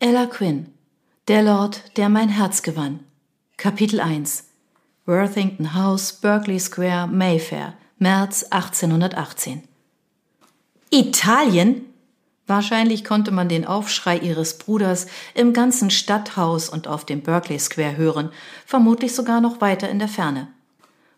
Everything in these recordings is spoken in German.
Ella Quinn, der Lord, der mein Herz gewann. Kapitel 1 Worthington House, Berkeley Square, Mayfair, März 1818. Italien? Wahrscheinlich konnte man den Aufschrei ihres Bruders im ganzen Stadthaus und auf dem Berkeley Square hören, vermutlich sogar noch weiter in der Ferne.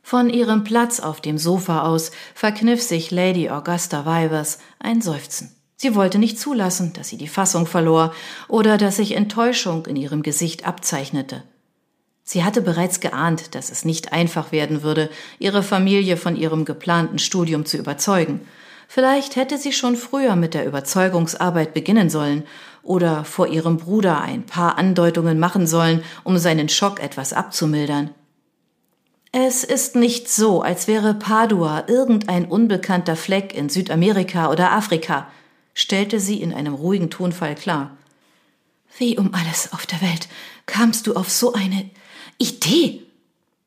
Von ihrem Platz auf dem Sofa aus verkniff sich Lady Augusta Vivers ein Seufzen. Sie wollte nicht zulassen, dass sie die Fassung verlor oder dass sich Enttäuschung in ihrem Gesicht abzeichnete. Sie hatte bereits geahnt, dass es nicht einfach werden würde, ihre Familie von ihrem geplanten Studium zu überzeugen – Vielleicht hätte sie schon früher mit der Überzeugungsarbeit beginnen sollen oder vor ihrem Bruder ein paar Andeutungen machen sollen, um seinen Schock etwas abzumildern. Es ist nicht so, als wäre Padua irgendein unbekannter Fleck in Südamerika oder Afrika, stellte sie in einem ruhigen Tonfall klar. Wie um alles auf der Welt kamst du auf so eine Idee?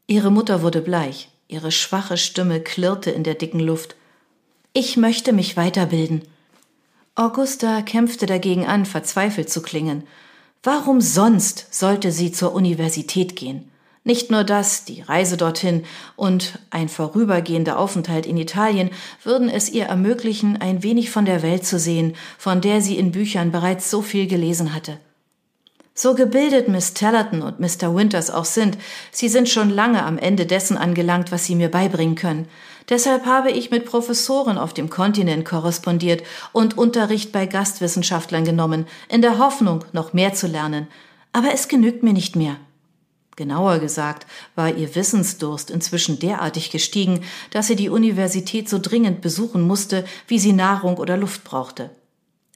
Ihre Mutter wurde bleich, ihre schwache Stimme klirrte in der dicken Luft. Ich möchte mich weiterbilden. Augusta kämpfte dagegen an, verzweifelt zu klingen. Warum sonst sollte sie zur Universität gehen? Nicht nur das, die Reise dorthin und ein vorübergehender Aufenthalt in Italien würden es ihr ermöglichen, ein wenig von der Welt zu sehen, von der sie in Büchern bereits so viel gelesen hatte. So gebildet Miss Tellerton und Mr. Winters auch sind, sie sind schon lange am Ende dessen angelangt, was sie mir beibringen können. Deshalb habe ich mit Professoren auf dem Kontinent korrespondiert und Unterricht bei Gastwissenschaftlern genommen, in der Hoffnung, noch mehr zu lernen. Aber es genügt mir nicht mehr. Genauer gesagt war ihr Wissensdurst inzwischen derartig gestiegen, dass sie die Universität so dringend besuchen musste, wie sie Nahrung oder Luft brauchte.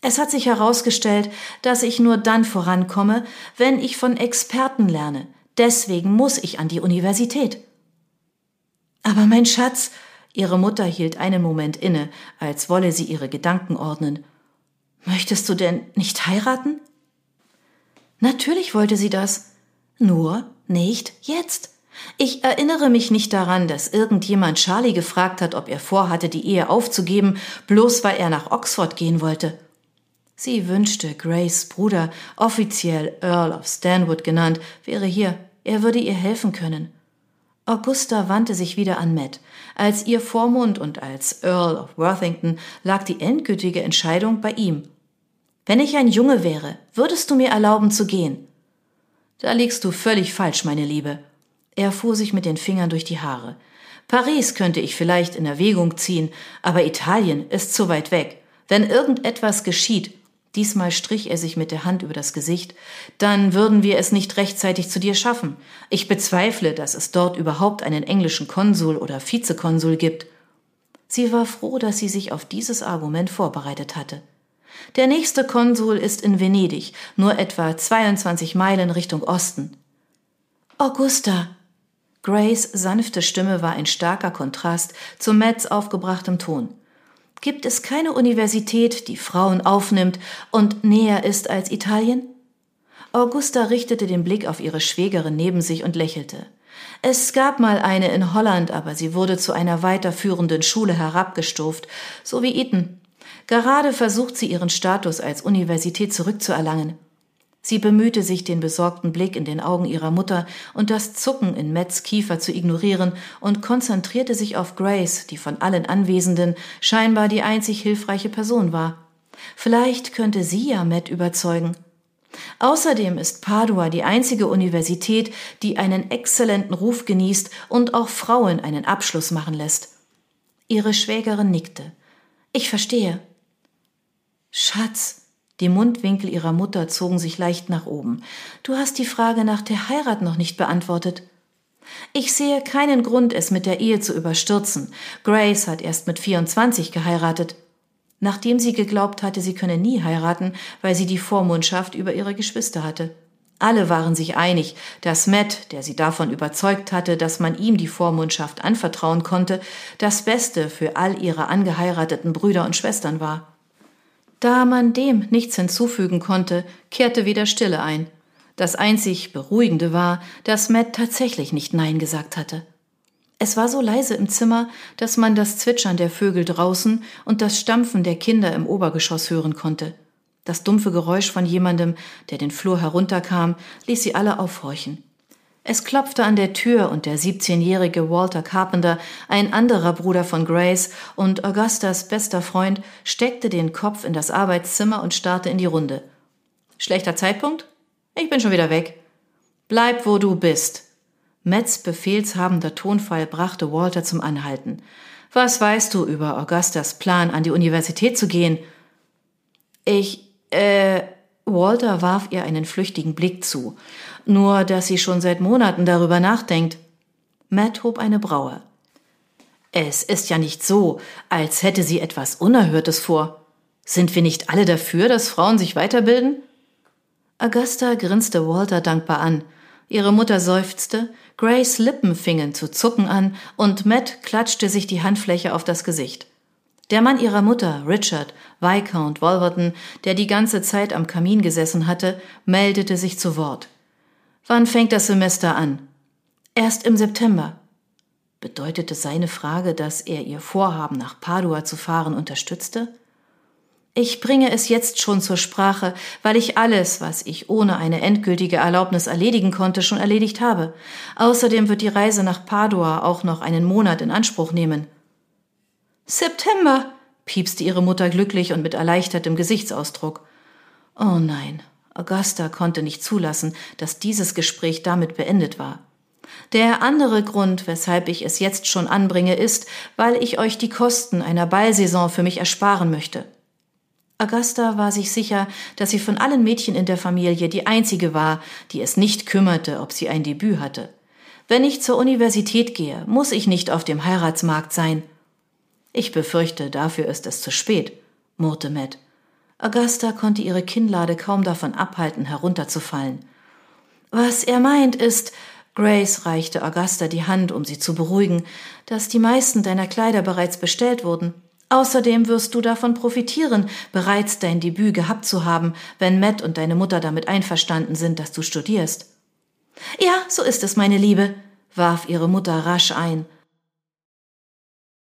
Es hat sich herausgestellt, dass ich nur dann vorankomme, wenn ich von Experten lerne. Deswegen muss ich an die Universität. Aber mein Schatz, ihre Mutter hielt einen Moment inne, als wolle sie ihre Gedanken ordnen. Möchtest du denn nicht heiraten? Natürlich wollte sie das. Nur nicht jetzt. Ich erinnere mich nicht daran, dass irgendjemand Charlie gefragt hat, ob er vorhatte, die Ehe aufzugeben, bloß weil er nach Oxford gehen wollte. Sie wünschte, Grace Bruder, offiziell Earl of Stanwood genannt, wäre hier. Er würde ihr helfen können. Augusta wandte sich wieder an Matt. Als ihr Vormund und als Earl of Worthington lag die endgültige Entscheidung bei ihm. Wenn ich ein Junge wäre, würdest du mir erlauben zu gehen? Da liegst du völlig falsch, meine Liebe. Er fuhr sich mit den Fingern durch die Haare. Paris könnte ich vielleicht in Erwägung ziehen, aber Italien ist zu weit weg. Wenn irgendetwas geschieht, Diesmal strich er sich mit der Hand über das Gesicht. Dann würden wir es nicht rechtzeitig zu dir schaffen. Ich bezweifle, dass es dort überhaupt einen englischen Konsul oder Vizekonsul gibt. Sie war froh, dass sie sich auf dieses Argument vorbereitet hatte. Der nächste Konsul ist in Venedig, nur etwa 22 Meilen Richtung Osten. Augusta! Grays sanfte Stimme war ein starker Kontrast zu Mats aufgebrachtem Ton gibt es keine Universität, die Frauen aufnimmt und näher ist als Italien? Augusta richtete den Blick auf ihre Schwägerin neben sich und lächelte. Es gab mal eine in Holland, aber sie wurde zu einer weiterführenden Schule herabgestuft, so wie Eton. Gerade versucht sie ihren Status als Universität zurückzuerlangen. Sie bemühte sich, den besorgten Blick in den Augen ihrer Mutter und das Zucken in Mets Kiefer zu ignorieren und konzentrierte sich auf Grace, die von allen Anwesenden scheinbar die einzig hilfreiche Person war. Vielleicht könnte sie ja Matt überzeugen. Außerdem ist Padua die einzige Universität, die einen exzellenten Ruf genießt und auch Frauen einen Abschluss machen lässt. Ihre Schwägerin nickte. Ich verstehe. Schatz, die Mundwinkel ihrer Mutter zogen sich leicht nach oben. Du hast die Frage nach der Heirat noch nicht beantwortet. Ich sehe keinen Grund, es mit der Ehe zu überstürzen. Grace hat erst mit 24 geheiratet. Nachdem sie geglaubt hatte, sie könne nie heiraten, weil sie die Vormundschaft über ihre Geschwister hatte. Alle waren sich einig, dass Matt, der sie davon überzeugt hatte, dass man ihm die Vormundschaft anvertrauen konnte, das Beste für all ihre angeheirateten Brüder und Schwestern war. Da man dem nichts hinzufügen konnte, kehrte wieder Stille ein. Das einzig Beruhigende war, dass Matt tatsächlich nicht Nein gesagt hatte. Es war so leise im Zimmer, dass man das Zwitschern der Vögel draußen und das Stampfen der Kinder im Obergeschoss hören konnte. Das dumpfe Geräusch von jemandem, der den Flur herunterkam, ließ sie alle aufhorchen. Es klopfte an der Tür und der 17-jährige Walter Carpenter, ein anderer Bruder von Grace und Augustas bester Freund, steckte den Kopf in das Arbeitszimmer und starrte in die Runde. Schlechter Zeitpunkt? Ich bin schon wieder weg. Bleib, wo du bist. Metz befehlshabender Tonfall brachte Walter zum Anhalten. Was weißt du über Augustas Plan, an die Universität zu gehen? Ich, äh, Walter warf ihr einen flüchtigen Blick zu. Nur, dass sie schon seit Monaten darüber nachdenkt. Matt hob eine Braue. Es ist ja nicht so, als hätte sie etwas Unerhörtes vor. Sind wir nicht alle dafür, dass Frauen sich weiterbilden? Augusta grinste Walter dankbar an. Ihre Mutter seufzte, Grace Lippen fingen zu zucken an und Matt klatschte sich die Handfläche auf das Gesicht. Der Mann ihrer Mutter, Richard, Viscount Wolverton, der die ganze Zeit am Kamin gesessen hatte, meldete sich zu Wort. Wann fängt das Semester an? Erst im September. Bedeutete seine Frage, dass er ihr Vorhaben nach Padua zu fahren unterstützte? Ich bringe es jetzt schon zur Sprache, weil ich alles, was ich ohne eine endgültige Erlaubnis erledigen konnte, schon erledigt habe. Außerdem wird die Reise nach Padua auch noch einen Monat in Anspruch nehmen. September, piepste ihre Mutter glücklich und mit erleichtertem Gesichtsausdruck. Oh nein, Augusta konnte nicht zulassen, dass dieses Gespräch damit beendet war. Der andere Grund, weshalb ich es jetzt schon anbringe, ist, weil ich euch die Kosten einer Ballsaison für mich ersparen möchte. Augusta war sich sicher, dass sie von allen Mädchen in der Familie die einzige war, die es nicht kümmerte, ob sie ein Debüt hatte. Wenn ich zur Universität gehe, muss ich nicht auf dem Heiratsmarkt sein. Ich befürchte, dafür ist es zu spät, murrte Matt. Augusta konnte ihre Kinnlade kaum davon abhalten, herunterzufallen. Was er meint ist, Grace reichte Augusta die Hand, um sie zu beruhigen, dass die meisten deiner Kleider bereits bestellt wurden. Außerdem wirst du davon profitieren, bereits dein Debüt gehabt zu haben, wenn Matt und deine Mutter damit einverstanden sind, dass du studierst. Ja, so ist es, meine Liebe, warf ihre Mutter rasch ein